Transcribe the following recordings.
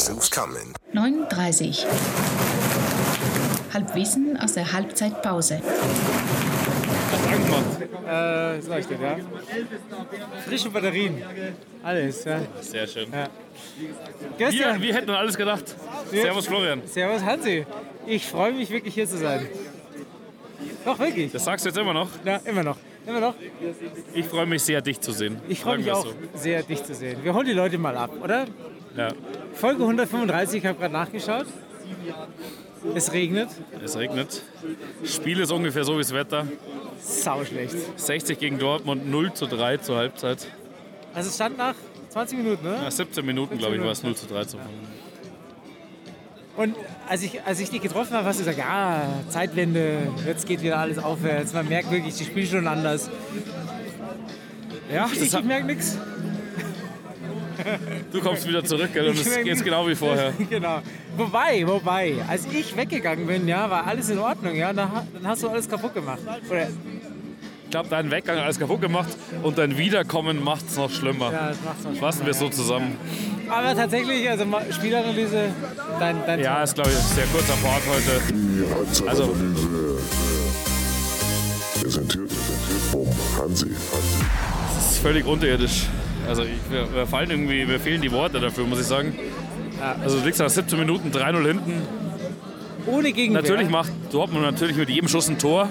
Guess who's coming? 9.30 Halbwissen aus der Halbzeitpause. Äh, das leuchtet, ja. Frische Batterien. Alles, ja. Sehr schön. ja. Wir, Gestern, wir hätten alles gedacht. Servus Florian. Servus Hansi. Ich freue mich wirklich hier zu sein. Doch, wirklich. Das sagst du jetzt immer noch. Ja, immer noch. Immer noch. Ich freue mich sehr, dich zu sehen. Ich freue mich auch wir sehr, dich zu sehen. Wir holen die Leute mal ab, oder? Ja, Folge 135, ich habe gerade nachgeschaut. Es regnet. es regnet. Spiel ist ungefähr so wie das Wetter. Sau schlecht. 60 gegen Dortmund, 0 zu 3 zur Halbzeit. Also es stand nach 20 Minuten, ne? Nach 17 Minuten, glaube ich, war es 0 zu 3 zu Und als ich, als ich dich getroffen habe, hast du gesagt, ja, Zeitwende, jetzt geht wieder alles aufwärts. Man merkt wirklich, die spielen schon anders. Ja, Ich, ich merke nichts. Du kommst wieder zurück gell, und es geht genau wie vorher. genau. Wobei, wobei, als ich weggegangen bin, ja, war alles in Ordnung, ja, dann, ha- dann hast du alles kaputt gemacht. Oder, Ich glaube, dein Weggang hat alles kaputt gemacht und dein Wiederkommen macht es noch schlimmer. ja, das macht's noch Fassen wir es so zusammen. Aber tatsächlich, also Spielanalyse, dein, dein Ja, ist, glaube ich, ein sehr kurzer Part heute. Die Also- Halbzeitanalyse präsentiert vom Hansi. Das ist völlig unterirdisch. Also ich, wir, wir fallen irgendwie, mir fehlen die Worte dafür, muss ich sagen. Also du liegst nach 17 Minuten 3-0 hinten. ohne Gegenwehr. Natürlich macht Dortmund natürlich mit jedem Schuss ein Tor.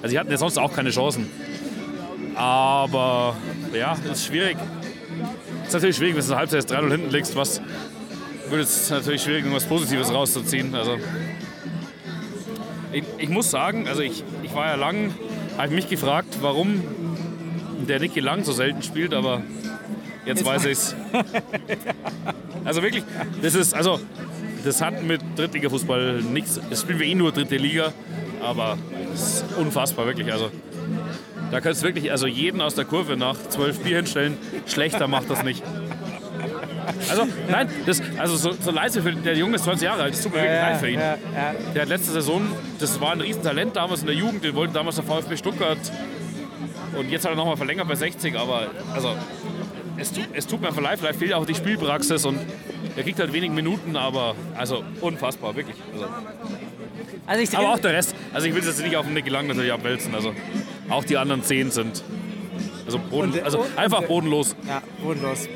Also sie hatten ja sonst auch keine Chancen. Aber ja, das ist schwierig. ist natürlich schwierig, wenn du in der Halbzeit 3-0 hinten liegst, was wird es natürlich schwierig, irgendwas Positives rauszuziehen. Also ich, ich muss sagen, also ich, ich war ja lang, habe ich mich gefragt, warum der Niki Lang so selten spielt, aber jetzt, Jetzt weiß ich's. Also wirklich, das ist, also das hat mit Drittliga-Fußball nichts. Das spielen wir eh nur dritte Liga, aber es ist unfassbar, wirklich. Also da könntest du wirklich also jeden aus der Kurve nach zwölf Bier hinstellen. Schlechter macht das nicht. Also, nein, das, also so, so leise für der Junge ist 20 Jahre alt, das tut mir wirklich leid für ihn. Ja, ja. Der hat letzte Saison, das war ein Riesentalent damals in der Jugend, den wollte damals der VfB Stuttgart. Und jetzt hat er nochmal verlängert bei 60, aber also, es, tut, es tut mir leid, vielleicht fehlt auch die Spielpraxis und er kriegt halt wenig Minuten, aber also unfassbar, wirklich. Also, Also ich aber auch der Rest, also ich will es jetzt nicht auf den Nicky Lang natürlich abwälzen, also auch die anderen 10 sind also, boden, Und- also und- einfach und- bodenlos. Ja, bodenlos.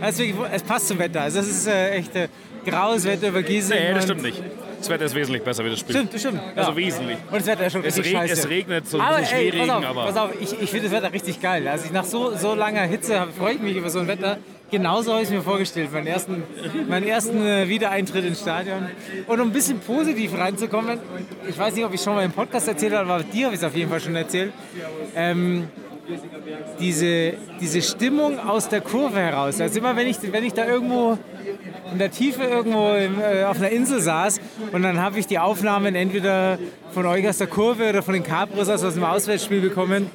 Also es passt zum Wetter. Also es ist äh, echt äh, graues Wetter über Gießen. Nee, das stimmt nicht. Das Wetter ist wesentlich besser wie das Spiel. Stimmt, stimmt. Also ja. wesentlich. Und das Wetter ist schon Es, richtig reg, scheiße. es regnet so ein aber bisschen ey, Schneeregen, pass auf, aber pass auf ich, ich finde das Wetter richtig geil. Also ich, nach so, so langer Hitze freue ich mich über so ein Wetter. Genauso habe ich es mir vorgestellt, meinen ersten, meinen ersten äh, Wiedereintritt ins Stadion. Und um ein bisschen positiv reinzukommen, ich weiß nicht, ob ich schon mal im Podcast erzählt habe, aber dir habe ich es auf jeden Fall schon erzählt. Ähm, diese, diese Stimmung aus der Kurve heraus. Also immer, wenn ich, wenn ich da irgendwo in der Tiefe irgendwo im, äh, auf einer Insel saß und dann habe ich die Aufnahmen entweder von euch aus der Kurve oder von den Capros aus, dem Auswärtsspiel bekommen.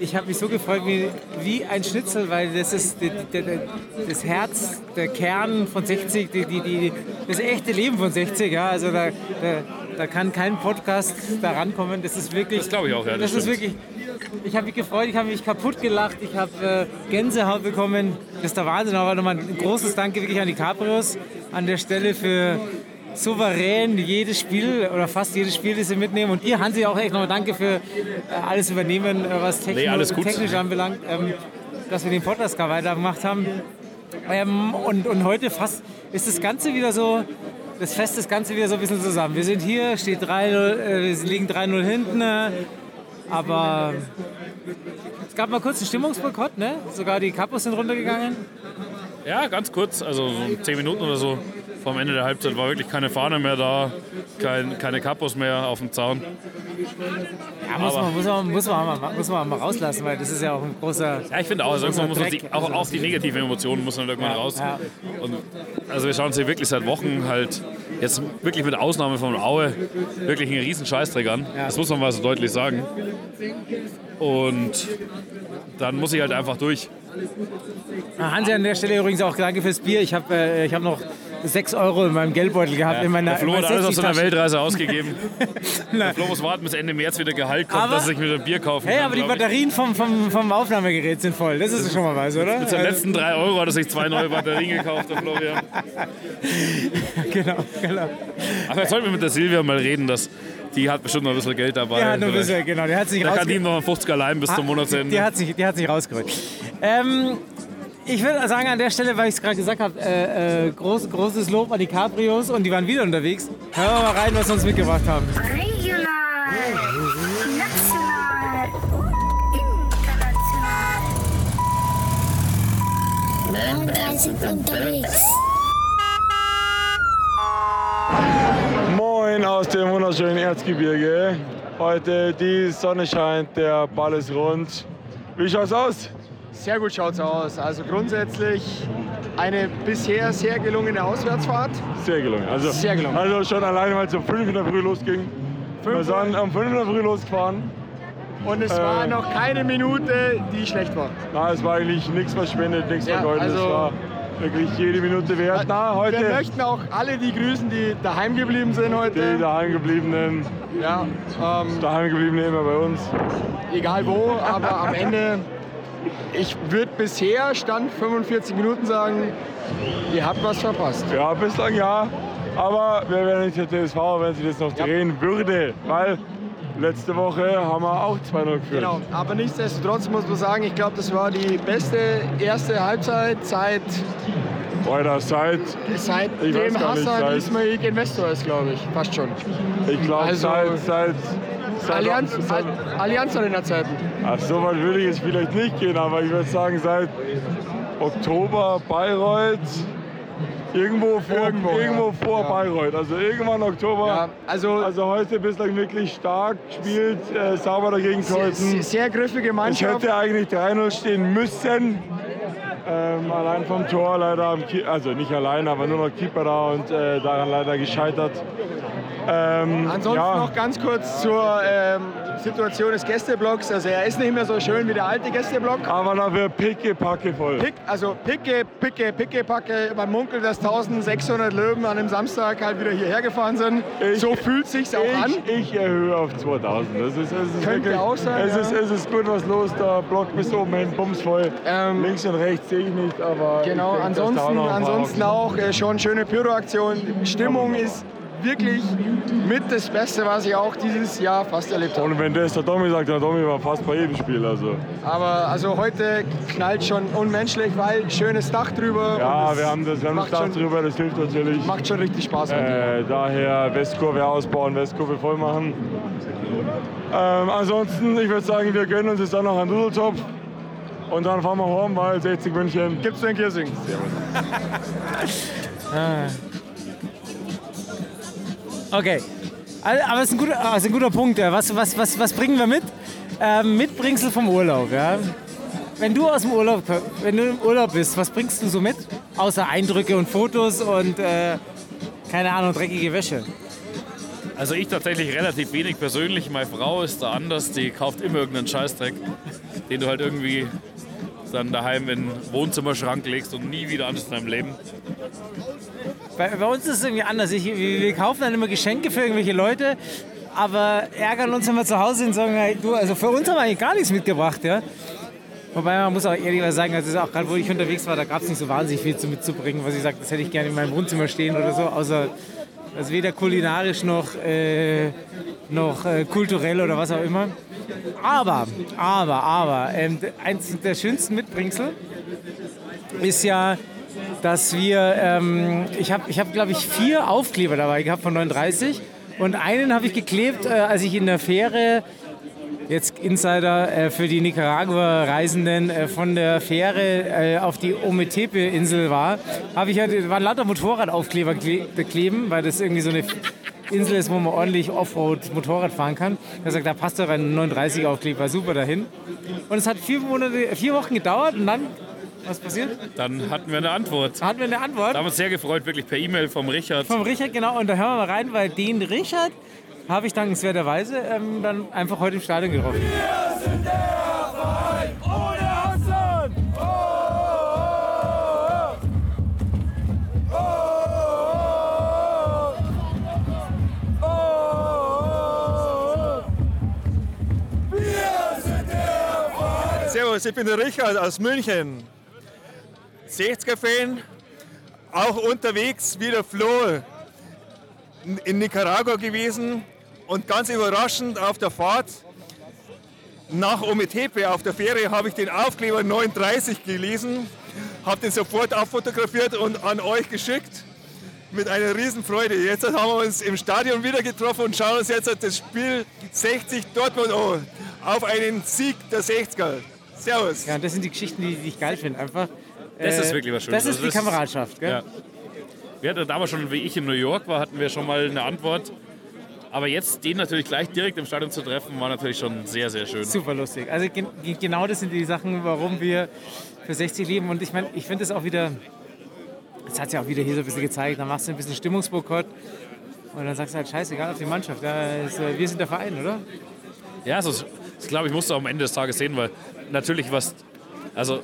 Ich habe mich so gefreut wie, wie ein Schnitzel, weil das ist die, die, die, das Herz, der Kern von 60, die, die, die, das echte Leben von 60. Ja? Also da, da, da kann kein Podcast da rankommen. Das ist wirklich. Das glaube ich auch, ja, das Das, ist wirklich. Ich habe mich gefreut, ich habe mich kaputt gelacht, ich habe äh, Gänsehaut bekommen. Das ist der Wahnsinn. Aber nochmal ein großes Danke wirklich an die Cabrios an der Stelle für souverän jedes Spiel oder fast jedes Spiel, das sie mitnehmen. Und ihr, Hansi, auch echt nochmal Danke für äh, alles übernehmen, äh, was technisch, Nee, alles technisch anbelangt, ähm, dass wir den Podcast gar weitergemacht haben. Ähm, und, und heute fast ist das Ganze wieder so, das Fest das Ganze wieder so ein bisschen zusammen. Wir sind hier, steht 3-0, äh, wir liegen 3-0 hinten, äh, aber es gab mal kurz einen Stimmungsboykott, ne? Sogar die Kapos sind runtergegangen. Ja, ganz kurz, also so 10 Minuten oder so vom Ende der Halbzeit war wirklich keine Fahne mehr da, kein, keine Kapos mehr auf dem Zaun. Ja, muss, man, muss, man, muss, man mal, muss man mal rauslassen, weil das ist ja auch ein großer. Ja, ich finde auch, also irgendwann muss man die, auch, auch die negativen Emotionen muss man irgendwann Ja, raus. ja. Und, also wir schauen uns hier wirklich seit Wochen halt, jetzt wirklich mit Ausnahme von Aue, wirklich einen riesen Scheißdreck an. Ja. Das muss man mal so deutlich sagen. Und dann muss ich halt einfach durch. Hansi, an der Stelle übrigens auch danke fürs Bier. Ich habe äh, ich hab noch 6 Euro in meinem Geldbeutel gehabt. in meiner, Der Flo hat alles auf seiner 60-Tasche. Weltreise ausgegeben. Der Flo muss warten, bis Ende März wieder Gehalt kommt, Aber- dass er sich wieder ein Bier kaufen Hey, kann. aber die. Batterien vom, vom, vom Aufnahmegerät sind voll. Das ist schon mal was, oder? Mit seinen letzten drei Euro hat er sich zwei neue Batterien gekauft, der Florian. genau, genau. Aber jetzt sollten wir mit der Silvia mal reden, dass die hat bestimmt noch ein bisschen Geld dabei. Hat nur ein bisschen, genau, der hat sich Da kann die ihm noch einen 50er leihen bis zum Monatsende. Die hat sich, die hat sich rausgeholt. Ähm, ich würde sagen, an der Stelle, weil ich es gerade gesagt habe, äh, äh, groß, großes Lob an die Cabrios und die waren wieder unterwegs. Hören wir mal rein, was sie uns mitgebracht haben. Regional, national, international. 39 unterwegs. Moin aus dem wunderschönen Erzgebirge. Heute die Sonne scheint, der Ball ist rund. Wie schaut's aus? Sehr gut schaut's aus. Also grundsätzlich eine bisher sehr gelungene Auswärtsfahrt. Sehr gelungen. Also, Sehr gelungen. Also schon alleine, weil es um 5 in der Früh losging. Wir sind um 5 in der Früh losgefahren. Und es Äh. war noch keine Minute, die schlecht war. Na, es war eigentlich nichts verschwendet, nichts Ja, vergeudet. also- es war wirklich jede Minute wert. Na, Wir heute möchten auch alle die grüßen, die daheim geblieben sind die heute. daheimgebliebenen, Ja, ähm, daheimgebliebenen immer bei uns. egal wo, aber am Ende, ich würde bisher Stand 45 Minuten sagen, ihr habt was verpasst. Ja, bislang ja. Aber wir werden nicht der TSV, wenn sie das noch drehen würde. Weil letzte Woche haben wir auch 2-0 geführt. Genau, aber nichtsdestotrotz muss man sagen, ich glaube, das war die beste erste Halbzeit seit, Alter, seit, seit Ich dem Hassan Ismail Investor ist, glaube ich, fast schon. ich glaube, Also- seit, seit, Allianz, seit, Al- Allianz Arena Zeiten. Ach, so weit würde ich jetzt vielleicht nicht gehen, aber ich würde sagen, seit Oktober Bayreuth, irgendwo vor, Irgendwo, irgendwo, ja. vor Ja. Bayreuth. Also irgendwann Oktober. Ja, also, Also heute bislang wirklich stark gespielt, äh, sauber dagegen sehr, gehalten. sehr griffige Es Mannschaft. hätte eigentlich 3-0 stehen müssen. Ähm, allein vom Tor leider, also nicht allein, aber nur noch Keeper da und äh, daran leider gescheitert. Ähm, Ansonsten ja, noch ganz kurz zur ähm, Situation des Gästeblocks. Also er ist nicht mehr so schön wie der alte Gästeblock. aber dafür picke, packe voll. Pick, also picke, picke, picke, packe. Man munkelt, dass 1600 Löwen an dem Samstag halt wieder hierher gefahren sind. Ich- so fühlt sich's auch an. Ich, ich erhöhe auf 2000. Das ist, es ist Könnte wirklich, auch sein, Es, ja. ist, es ist gut was los, der Block bis oben hin, bumsvoll. Ähm, Links und rechts sehe ich nicht, aber. Genau, ich denk, ansonsten, ansonsten auch äh, schon schöne Pyroaktion. Stimmung ist wirklich mit das Beste, was ich auch dieses Jahr fast erlebt habe. Und wenn das der Tommy sagt, der Tommy war fast bei jedem Spiel. Also. Aber also heute knallt schon unmenschlich, weil schönes Dach drüber. Ja, wir haben das, wir haben das Dach schon, drüber, das hilft natürlich. Macht schon richtig Spaß. Äh, daher Westkurve ausbauen, Westkurve voll machen. Ähm, ansonsten, ich würde sagen, wir gönnen uns jetzt dann noch einen Nudeltopf. Und dann fahren wir heim, weil 60 München. Gibt's nur in Giersing. Okay. Also, Aber es ist ein guter, also ein guter Punkt. Was, was, was, was bringen wir mit? Ähm, Mitbringsel vom Urlaub. Ja? Wenn du aus dem Urlaub, wenn du im Urlaub bist, was bringst du so mit? Außer Eindrücke und Fotos und äh, keine Ahnung, dreckige Wäsche. Also ich tatsächlich relativ wenig persönlich. Meine Frau ist da anders, die kauft immer irgendeinen Scheißdreck, den du halt irgendwie dann daheim in den Wohnzimmerschrank legst und nie wieder ansiehst in deinem Leben. Bei, bei uns ist es irgendwie anders. Ich, wir, kaufen dann immer Geschenke für irgendwelche Leute, aber ärgern uns, wenn wir zu Hause sind und sagen, hey, du, also für uns haben wir eigentlich gar nichts mitgebracht. Ja? Wobei man muss auch ehrlich sagen, also auch gerade wo ich unterwegs war, da gab es nicht so wahnsinnig viel zu mitzubringen, was ich sage, das hätte ich gerne in meinem Wohnzimmer stehen oder so, außer also weder kulinarisch noch, äh, noch äh, kulturell oder was auch immer. Aber, aber, aber, ähm, eins der schönsten Mitbringsel ist ja, dass wir, ähm, ich habe, ich hab, glaube ich, vier Aufkleber dabei gehabt von 39 und einen habe ich geklebt, äh, als ich in der Fähre, jetzt Insider äh, für die Nicaragua-Reisenden, äh, von der Fähre äh, auf die Ometepe-Insel war, habe ich halt, waren lauter Motorradaufkleber kle kleben, weil das irgendwie so eine Insel ist, wo man ordentlich Offroad Motorrad fahren kann. Er gesagt, da passt doch ein 39 Aufkleber super dahin. Und es hat vier, Monate, vier Wochen gedauert und dann, was passiert? Dann hatten wir eine Antwort. Hatten wir eine Antwort. Da haben wir uns sehr gefreut, wirklich per E-Mail vom Richard. Vom Richard, genau. Und da hören wir mal rein, weil den Richard habe ich dankenswerterweise ähm, dann einfach heute im Stadion getroffen. Wir sind der Verein ohne Hassan! Oh, oh, oh, Wir sind der Verein! Servus, ich bin der Richard aus München. 60er-Fan, auch unterwegs wie der Flo in Nicaragua gewesen, und ganz überraschend auf der Fahrt nach Ometepe auf der Fähre habe ich den Aufkleber 39 gelesen, habe den sofort abfotografiert und an euch geschickt mit einer Riesenfreude. Jetzt haben wir uns im Stadion wieder getroffen und schauen uns jetzt das Spiel 60 Dortmund an, auf einen Sieg der 60er. Servus. Ja, das sind die Geschichten, die, die ich geil finde. Einfach. Das äh, ist wirklich was Schönes. Das ist Also die Kameradschaft, gell? Ja. Wir hatten damals schon, wie ich in New York war, hatten wir schon mal eine Antwort. Aber jetzt den natürlich gleich direkt im Stadion zu treffen, war natürlich schon sehr, sehr schön. Super lustig. Also gen genau das sind die Sachen, warum wir für 60 leben. Und ich meine, ich finde es auch wieder, das hat es ja auch wieder hier so ein bisschen gezeigt, dann machst du ein bisschen Stimmungsboykott und dann sagst du halt, scheißegal auf die Mannschaft. Ja, ist, äh, wir sind der Verein, oder? Ja, also, das glaube ich, musst du am Ende des Tages sehen, weil natürlich was, also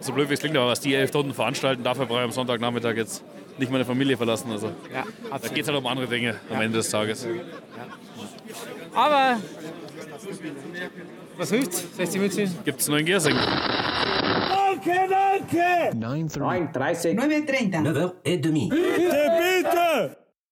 so blöd wie es klingt, aber was die elf Stunden veranstalten, dafür brauche ich am Sonntagnachmittag jetzt nicht meine Familie verlassen. Also Ja, da geht es halt um andere Dinge am Ende des Tages. Aber was hilft's? 60 München? Gibt es nur in Giersing. 9.30. 9.30. 9h30.